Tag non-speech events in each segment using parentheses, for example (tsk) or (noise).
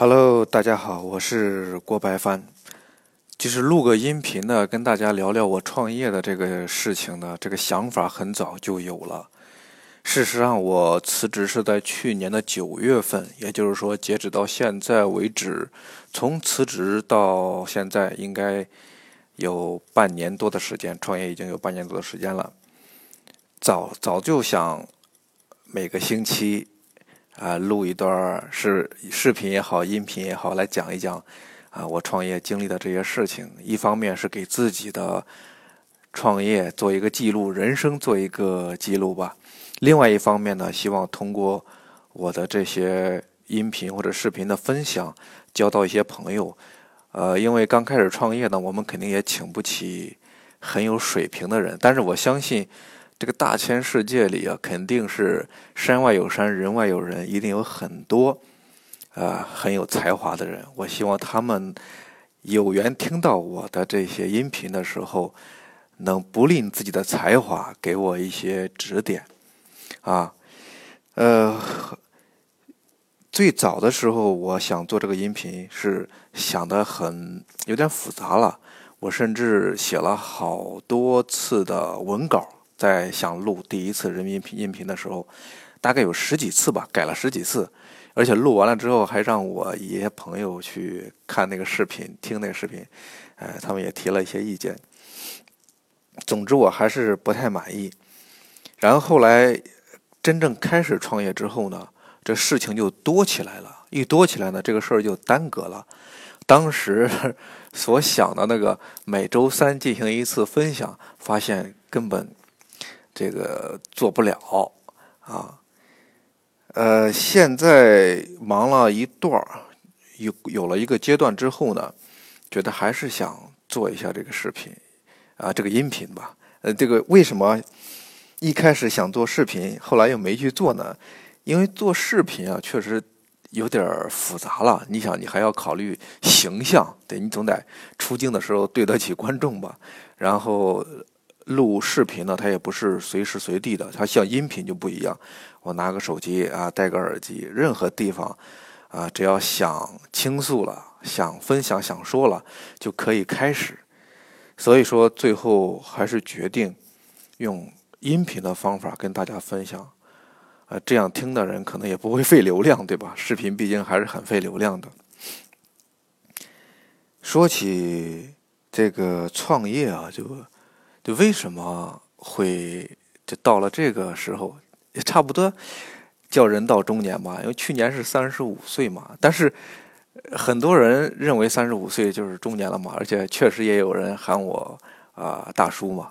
Hello，大家好，我是郭白帆。就是录个音频呢，跟大家聊聊我创业的这个事情呢。这个想法很早就有了。事实上，我辞职是在去年的九月份，也就是说，截止到现在为止，从辞职到现在应该有半年多的时间，创业已经有半年多的时间了。早早就想每个星期。啊，录一段视视频也好，音频也好，来讲一讲啊，我创业经历的这些事情。一方面是给自己的创业做一个记录，人生做一个记录吧。另外一方面呢，希望通过我的这些音频或者视频的分享，交到一些朋友。呃，因为刚开始创业呢，我们肯定也请不起很有水平的人，但是我相信。这个大千世界里啊，肯定是山外有山，人外有人，一定有很多，呃，很有才华的人。我希望他们有缘听到我的这些音频的时候，能不吝自己的才华，给我一些指点。啊，呃，最早的时候，我想做这个音频，是想的很有点复杂了。我甚至写了好多次的文稿。在想录第一次人民音频音频的时候，大概有十几次吧，改了十几次，而且录完了之后还让我一些朋友去看那个视频，听那个视频，呃，他们也提了一些意见。总之我还是不太满意。然后后来真正开始创业之后呢，这事情就多起来了，一多起来呢，这个事儿就耽搁了。当时 (laughs) 所想的那个每周三进行一次分享，发现根本。这个做不了啊，呃，现在忙了一段儿，有有了一个阶段之后呢，觉得还是想做一下这个视频啊，这个音频吧。呃，这个为什么一开始想做视频，后来又没去做呢？因为做视频啊，确实有点复杂了。你想，你还要考虑形象，对你总得出镜的时候对得起观众吧，然后。录视频呢，它也不是随时随地的，它像音频就不一样。我拿个手机啊，戴个耳机，任何地方啊，只要想倾诉了、想分享、想说了，就可以开始。所以说，最后还是决定用音频的方法跟大家分享。呃，这样听的人可能也不会费流量，对吧？视频毕竟还是很费流量的。说起这个创业啊，就。就为什么会就到了这个时候，也差不多叫人到中年吧？因为去年是三十五岁嘛，但是很多人认为三十五岁就是中年了嘛，而且确实也有人喊我啊大叔嘛。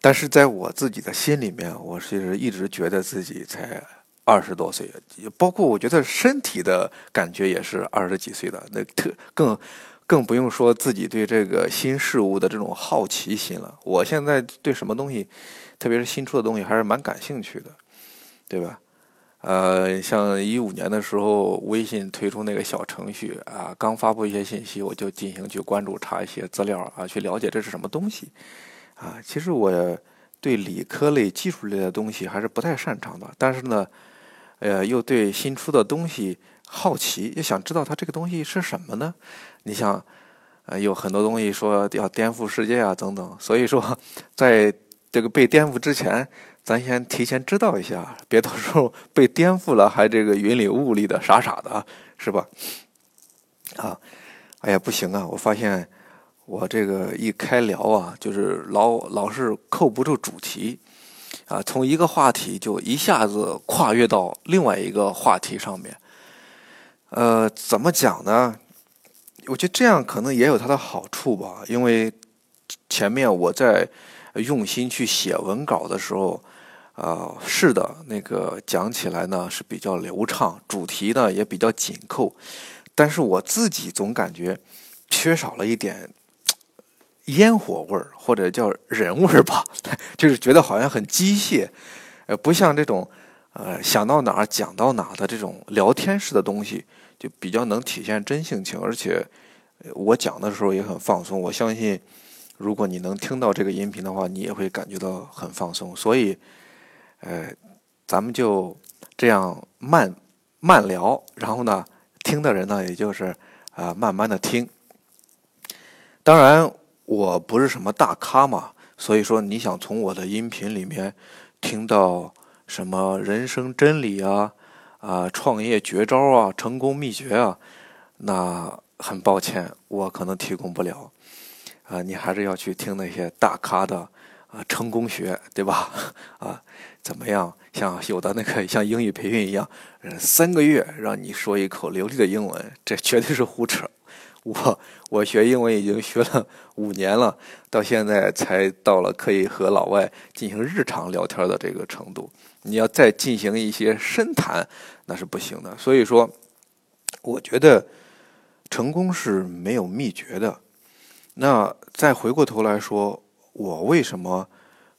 但是在我自己的心里面，我其实一直觉得自己才二十多岁，包括我觉得身体的感觉也是二十几岁的，那特更。更不用说自己对这个新事物的这种好奇心了。我现在对什么东西，特别是新出的东西，还是蛮感兴趣的，对吧？呃，像一五年的时候，微信推出那个小程序啊，刚发布一些信息，我就进行去关注、查一些资料啊，去了解这是什么东西啊。其实我对理科类、技术类的东西还是不太擅长的，但是呢，呃，又对新出的东西。好奇也想知道它这个东西是什么呢？你想，呃，有很多东西说要颠覆世界啊，等等。所以说，(laughs) 在这个被颠覆之前，咱先提前知道一下，别到时候 (laughs) 被颠覆了还这个云里雾里的傻傻的，是吧？啊，哎呀，不行啊！我发现我这个一开聊啊，就是老老是扣不住主题啊，从一个话题就一下子跨越到另外一个话题上面。呃，怎么讲呢？我觉得这样可能也有它的好处吧，因为前面我在用心去写文稿的时候，啊，是的，那个讲起来呢是比较流畅，主题呢也比较紧扣，但是我自己总感觉缺少了一点 (tsk) 烟火味儿，或者叫人味儿吧，(laughs) 就是觉得好像很机械，呃，不像这种呃想到哪儿讲到哪儿的这种聊天式的东西。就比较能体现真性情，而且我讲的时候也很放松。我相信，如果你能听到这个音频的话，你也会感觉到很放松。所以，呃，咱们就这样慢慢聊，然后呢，听的人呢，也就是啊慢慢的听。当然，我不是什么大咖嘛，所以说你想从我的音频里面听到什么人生真理啊、啊创业绝招啊、成功秘诀啊，那很抱歉，我可能提供不了。啊，你还是要去听那些大咖的啊成功学，对吧？(laughs) 啊，怎么样？像有的那个像英语培训一样，三个月让你说一口流利的英文，这绝对是胡扯。我我学英文已经学了五年了，到现在才到了可以和老外进行日常聊天的这个程度。你要再进行一些深谈，那是不行的。所以说，我觉得成功是没有秘诀的。那再回过头来说，我为什么？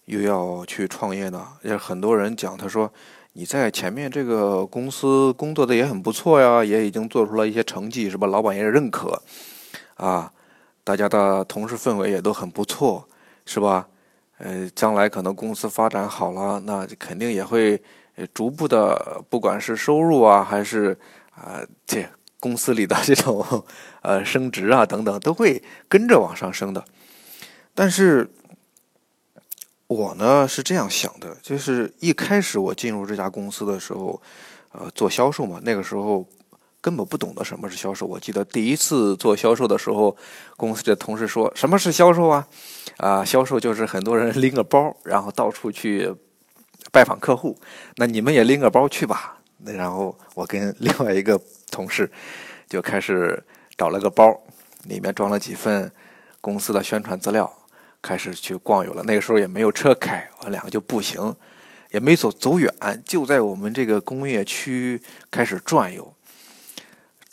又要去创业呢？也很多人讲，他说你在前面这个公司工作的也很不错呀，也已经做出了一些成绩，是吧？老板也认可，啊，大家的同事氛围也都很不错，是吧？呃，将来可能公司发展好了，那肯定也会逐步的，不管是收入啊，还是啊这公司里的这种呃升职啊等等，都会跟着往上升的。但是。我呢是这样想的，就是一开始我进入这家公司的时候，呃，做销售嘛，那个时候根本不懂得什么是销售。我记得第一次做销售的时候，公司的同事说什么是销售啊？啊，销售就是很多人拎个包，然后到处去拜访客户。那你们也拎个包去吧。那然后我跟另外一个同事就开始找了个包，里面装了几份公司的宣传资料。开始去逛游了，那个时候也没有车开，我两个就步行，也没走走远，就在我们这个工业区开始转悠。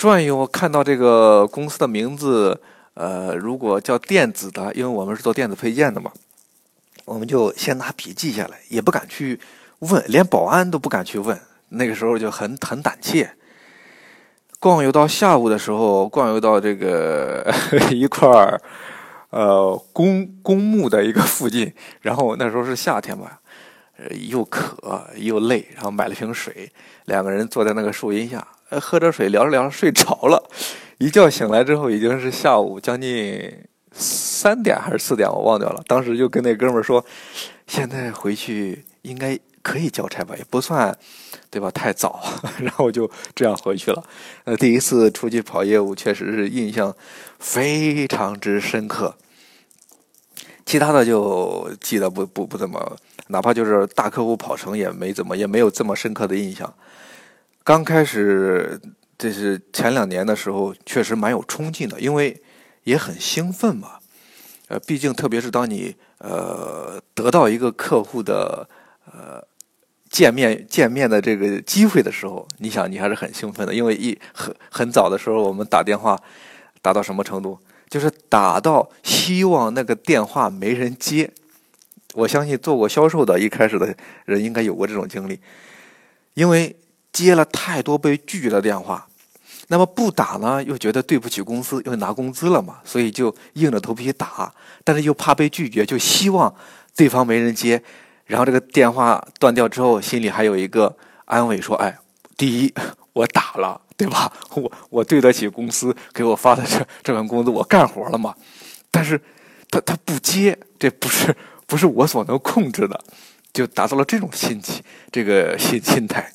转悠看到这个公司的名字，呃，如果叫电子的，因为我们是做电子配件的嘛，我们就先拿笔记下来，也不敢去问，连保安都不敢去问。那个时候就很很胆怯。逛游到下午的时候，逛游到这个一块儿。呃，公公墓的一个附近，然后那时候是夏天嘛，呃，又渴又累，然后买了瓶水，两个人坐在那个树荫下，喝着水，聊着聊着睡着了，(laughs) 一觉醒来之后已经是下午将近三点还是四点，我忘掉了。当时就跟那哥们说，现在回去应该可以交差吧，也不算，对吧？太早，(laughs) 然后就这样回去了。呃，第一次出去跑业务，确实是印象非常之深刻。其他的就记得不不不怎么，哪怕就是大客户跑成也没怎么也没有这么深刻的印象。刚开始这是前两年的时候，确实蛮有冲劲的，因为也很兴奋嘛。呃，毕竟特别是当你呃得到一个客户的呃见面见面的这个机会的时候，你想你还是很兴奋的，因为一很很早的时候我们打电话打到什么程度？就是打到希望那个电话没人接，我相信做过销售的一开始的人应该有过这种经历，因为接了太多被拒绝的电话，那么不打呢又觉得对不起公司，因为拿工资了嘛，所以就硬着头皮打，但是又怕被拒绝，就希望对方没人接，然后这个电话断掉之后，心里还有一个安慰，说：“哎，第一 (laughs) 我打了。”对吧？我我对得起公司给我发的这这份工资，我干活了嘛？但是，他他不接，这不是不是我所能控制的，就达到了这种心情，这个心心态。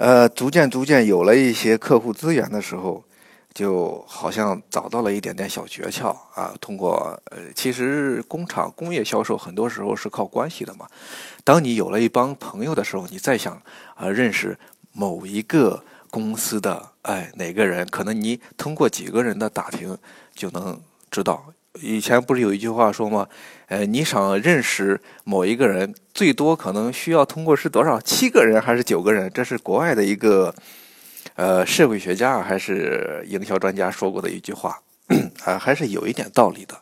呃，逐渐逐渐有了一些客户资源的时候，就好像找到了一点点小诀窍啊。通过呃，其实工厂工业销售很多时候是靠关系的嘛。当你有了一帮朋友的时候，你再想啊认识。某一个公司的哎，哪个人可能你通过几个人的打听就能知道。以前不是有一句话说吗？呃，你想认识某一个人，最多可能需要通过是多少？七个人还是九个人？这是国外的一个呃社会学家还是营销专家说过的一句话，(coughs) 啊，还是有一点道理的。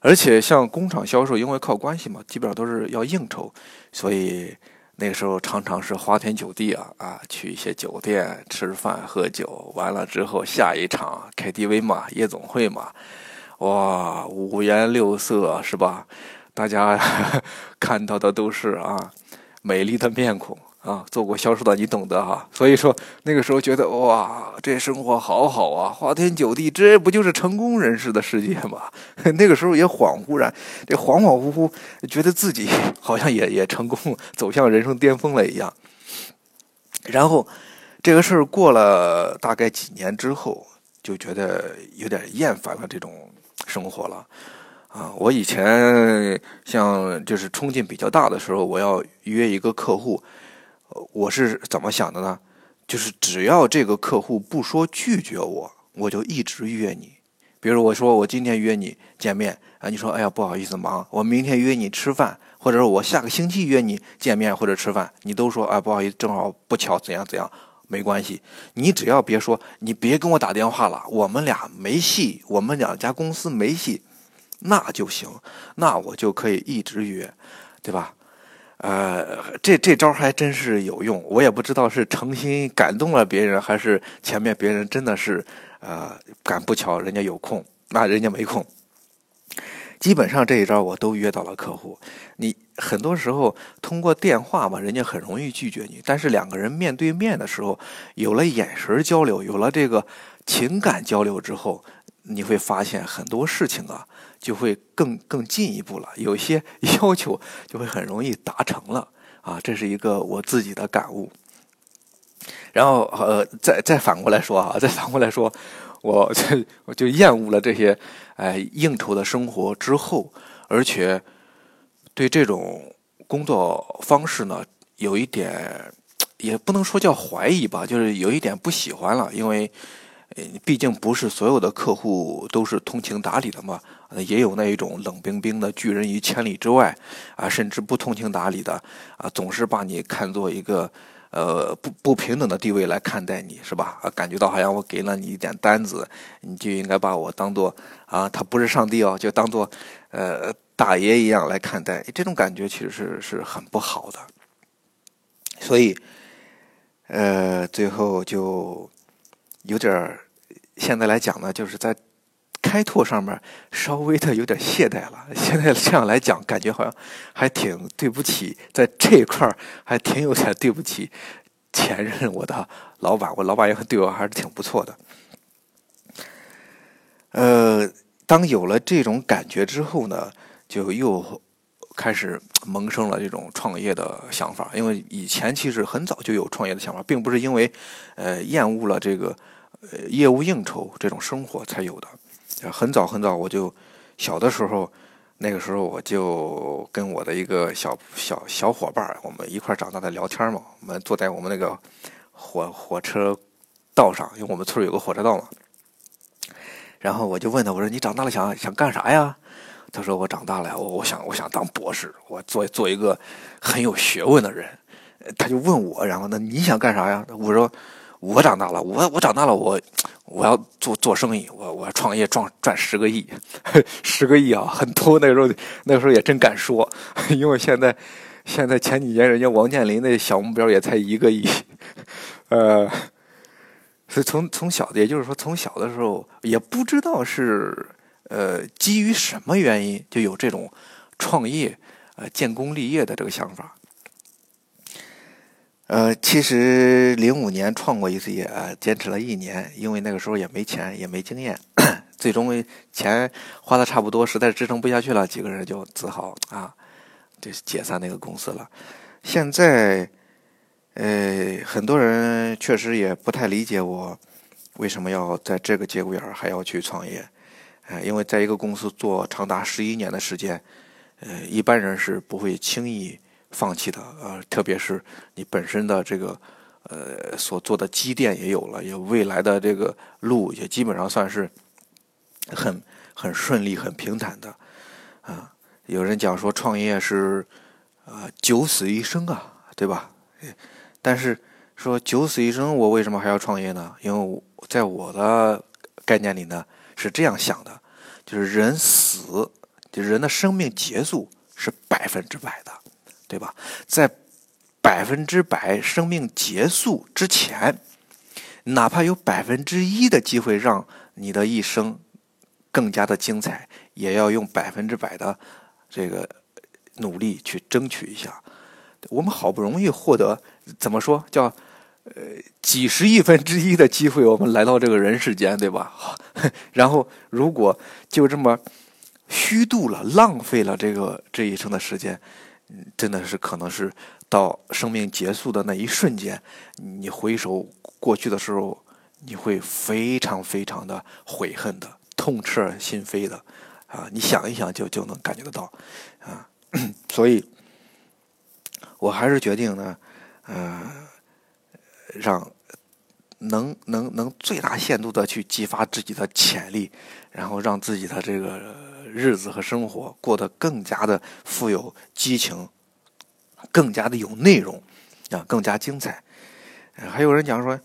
而且像工厂销售，因为靠关系嘛，基本上都是要应酬，所以。那个时候常常是花天酒地啊啊，去一些酒店吃饭喝酒，完了之后下一场 KTV 嘛，夜总会嘛，哇，五颜六色是吧？大家 (laughs) 看到的都是啊，美丽的面孔啊，做过销售的你懂得哈。所以说那个时候觉得哇，这生活好好啊，花天酒地，这不就是成功人士的世界吗？(laughs) 那个时候也恍惚然，这恍恍惚惚，觉得自己 (laughs) 好像也也成功，走向人生巅峰了一样。然后这个事儿过了大概几年之后，就觉得有点厌烦了这种生活了。啊，我以前像就是冲劲比较大的时候，我要约一个客户，我是怎么想的呢？就是只要这个客户不说拒绝我，我就一直约你。比如我说我今天约你见面啊，你说哎呀不好意思忙，我明天约你吃饭，或者说我下个星期约你见面或者吃饭，你都说啊不好意思，正好不巧怎样怎样，没关系，你只要别说，你别跟我打电话了，我们俩没戏，我们两家公司没戏。那就行，那我就可以一直约，对吧？呃，这这招还真是有用。我也不知道是诚心感动了别人，还是前面别人真的是呃赶不巧人家有空，那人家没空。基本上这一招我都约到了客户。你很多时候通过电话嘛，人家很容易拒绝你。但是两个人面对面的时候，有了眼神交流，有了这个情感交流之后，你会发现很多事情啊。就会更更进一步了，有些要求就会很容易达成了啊，这是一个我自己的感悟。然后呃，再再反过来说啊，(laughs) 再反过来说，我 (laughs) 我就厌恶了这些哎应酬的生活之后，而且对这种工作方式呢，有一点也不能说叫怀疑吧，就是有一点不喜欢了，因为。毕竟不是所有的客户都是通情达理的嘛，也有那一种冷冰冰的拒人于千里之外啊，甚至不通情达理的啊，总是把你看作一个呃不不平等的地位来看待你，是吧？啊，感觉到好像我给了你一点单子，你就应该把我当做啊，他不是上帝哦，就当做呃大爷一样来看待，这种感觉其实是是很不好的。所以，呃，最后就。有点儿，现在来讲呢，就是在开拓上面稍微的有点懈怠了。现在这样来讲，感觉好像还挺对不起，在这一块儿还挺有点对不起前任我的老板。我老板也对我还是挺不错的。呃，当有了这种感觉之后呢，就又开始萌生了这种创业的想法。因为以前其实很早就有创业的想法，并不是因为呃厌恶了这个。呃，业务应酬这种生活才有的。很早很早，我就小的时候，那个时候我就跟我的一个小小小伙伴我们一块长大的聊天嘛。我们坐在我们那个火火车道上，因为我们村有个火车道嘛。然后我就问他，我说你长大了想想干啥呀？他说我长大了，我我想我想当博士，我做做一个很有学问的人。他就问我，然后那你想干啥呀？我说。我长大了，我我长大了，我我要做做生意，我我要创业赚赚十个亿，(laughs) 十个亿啊，很多。那个时候那个时候也真敢说，(laughs) 因为现在现在前几年人家王健林那小目标也才一个亿，(laughs) 呃，是从从小，也就是说从小的时候也不知道是呃基于什么原因就有这种创业呃建功立业的这个想法。呃，其实零五年创过一次业，坚持了一年，因为那个时候也没钱，也没经验，(coughs) 最终钱花的差不多，实在支撑不下去了，几个人就只好啊，就解散那个公司了。现在，呃，很多人确实也不太理解我为什么要在这个节骨眼儿还要去创业，呃，因为在一个公司做长达十一年的时间，呃，一般人是不会轻易。放弃的，呃，特别是你本身的这个，呃，所做的积淀也有了，也未来的这个路也基本上算是很很顺利、很平坦的，啊，有人讲说创业是啊九死一生啊，对吧？但是说九死一生，我为什么还要创业呢？因为在我的概念里呢是这样想的，就是人死，就人的生命结束是百分之百的。对吧？在百分之百生命结束之前，哪怕有百分之一的机会让你的一生更加的精彩，也要用百分之百的这个努力去争取一下。我们好不容易获得怎么说叫呃几十亿分之一的机会，我们来到这个人世间，对吧？(laughs) 然后如果就这么虚度了、浪费了这个这一生的时间，真的是可能是到生命结束的那一瞬间，你回首过去的时候，你会非常非常的悔恨的、痛彻心扉的啊！你想一想，就就能感觉得到 (laughs) 啊！所以。我还是决定呢，呃，让能能能最大限度的去激发自己的潜力，然后让自己的这个日子和生活过得更加的富有激情，更加的有内容，啊，更加精彩。还有人讲说，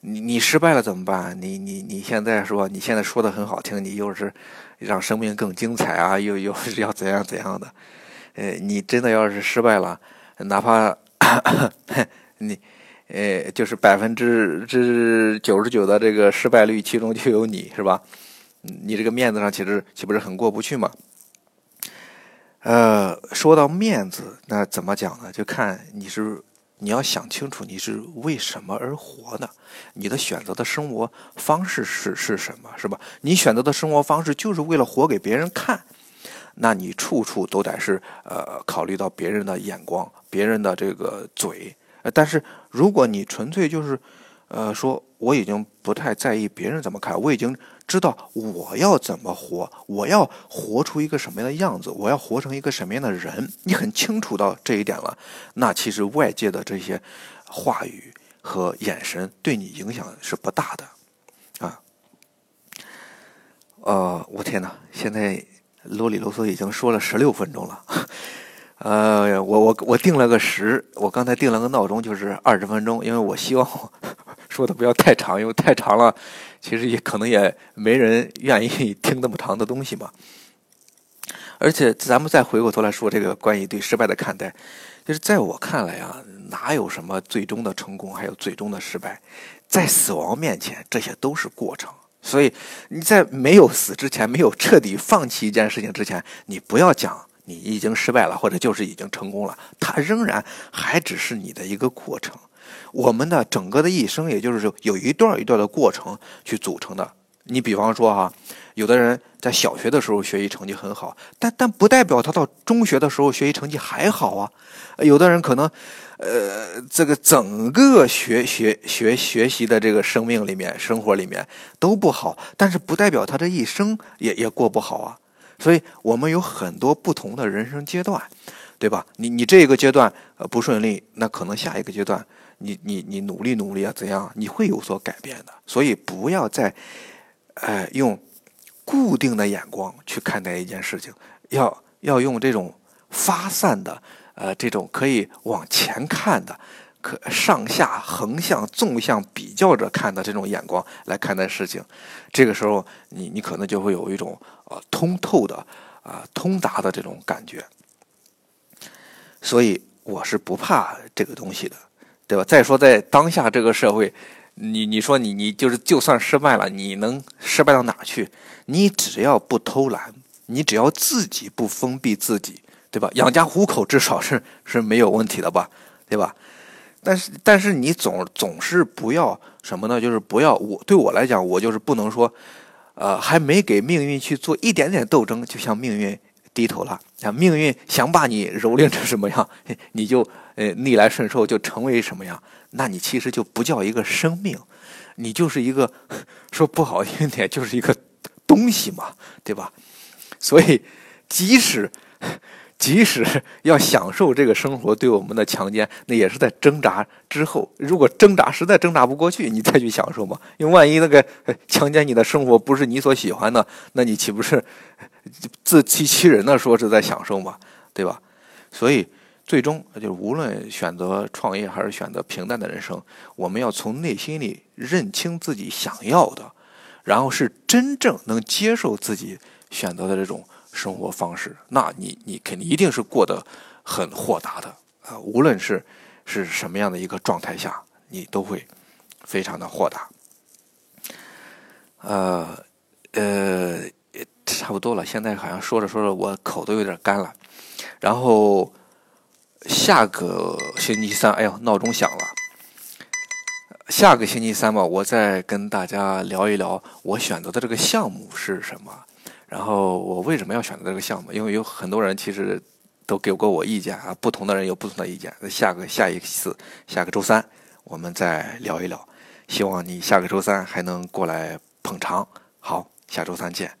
你你失败了怎么办？你你你现在说你现在说的很好听，你又是让生命更精彩啊，又又是要怎样怎样的？呃，你真的要是失败了。哪怕 (coughs) 你，呃，就是百分之之九十九的这个失败率，其中就有你是吧？你这个面子上其实岂不是很过不去吗？呃，说到面子，那怎么讲呢？就看你是你要想清楚你是为什么而活的，你的选择的生活方式是是什么，是吧？你选择的生活方式就是为了活给别人看。那你处处都得是呃考虑到别人的眼光、别人的这个嘴，呃但是如果你纯粹就是，呃说我已经不太在意别人怎么看，我已经知道我要怎么活，我要活出一个什么样的样子，我要活成一个什么样的人，你很清楚到这一点了，那其实外界的这些话语和眼神对你影响是不大的，啊，呃，我天哪，现在。啰里啰嗦已经说了十六分钟了，呃，我我我定了个时，我刚才定了个闹钟，就是二十分钟，因为我希望说的不要太长，因为太长了，其实也可能也没人愿意 (laughs) 听那么长的东西嘛。而且咱们再回过头来说这个关于对失败的看待，就是在我看来啊，哪有什么最终的成功，还有最终的失败，在死亡面前，这些都是过程。所以你在没有死之前，没有彻底放弃一件事情之前，你不要讲你已经失败了，或者就是已经成功了。它仍然还只是你的一个过程。我们的整个的一生，也就是有一段一段的过程去组成的。你比方说哈，有的人在小学的时候学习成绩很好，但但不代表他到中学的时候学习成绩还好啊。有的人可能。呃，这个整个学学学学习的这个生命里面，生活里面都不好，但是不代表他这一生也也过不好啊。所以，我们有很多不同的人生阶段，对吧？你你这个阶段呃不顺利，那可能下一个阶段，你你你努力努力啊，怎样你会有所改变的。所以，不要再，呃，用固定的眼光去看待一件事情，要要用这种发散的。呃，这种可以往前看的，可上下横向纵向比较着看的这种眼光来看待事情，这个时候你你可能就会有一种呃通透的啊通达的这种感觉。所以我是不怕这个东西的，对吧？再说在当下这个社会，你你说你你就是就算失败了，你能失败到哪去？你只要不偷懒，你只要自己不封闭自己。对吧？养家糊口至少是是没有问题的吧？对吧？但是但是你总总是不要什么呢？就是不要我对我来讲，我就是不能说，呃，还没给命运去做一点点斗争，就向命运低头了。啊，命运想把你蹂躏成什么样，(laughs) 你就呃逆来顺受，就成为什么样？那你其实就不叫一个生命，你就是一个说不好听点，就是一个东西嘛，对吧？所以即使。即使要享受这个生活对我们的强奸，那也是在挣扎之后。如果挣扎实在挣扎不过去，你再去享受嘛？因为万一那个强奸你的生活不是你所喜欢的，那你岂不是自欺欺人的说是在享受嘛？对吧？所以最终就是无论选择创业还是选择平淡的人生，我们要从内心里认清自己想要的，然后是真正能接受自己选择的这种。生活方式，那你你肯定一定是过得很豁达的啊！无论是是什么样的一个状态下，你都会非常的豁达。呃呃，差不多了，现在好像说着说着，我口都有点干了。然后下个星期三，哎呦，闹钟响了。下个星期三吧，我再跟大家聊一聊我选择的这个项目是什么，然后我为什么要选择这个项目？因为有很多人其实都给过我意见啊，不同的人有不同的意见。下个下一次，下个周三我们再聊一聊。希望你下个周三还能过来捧场。好，下周三见。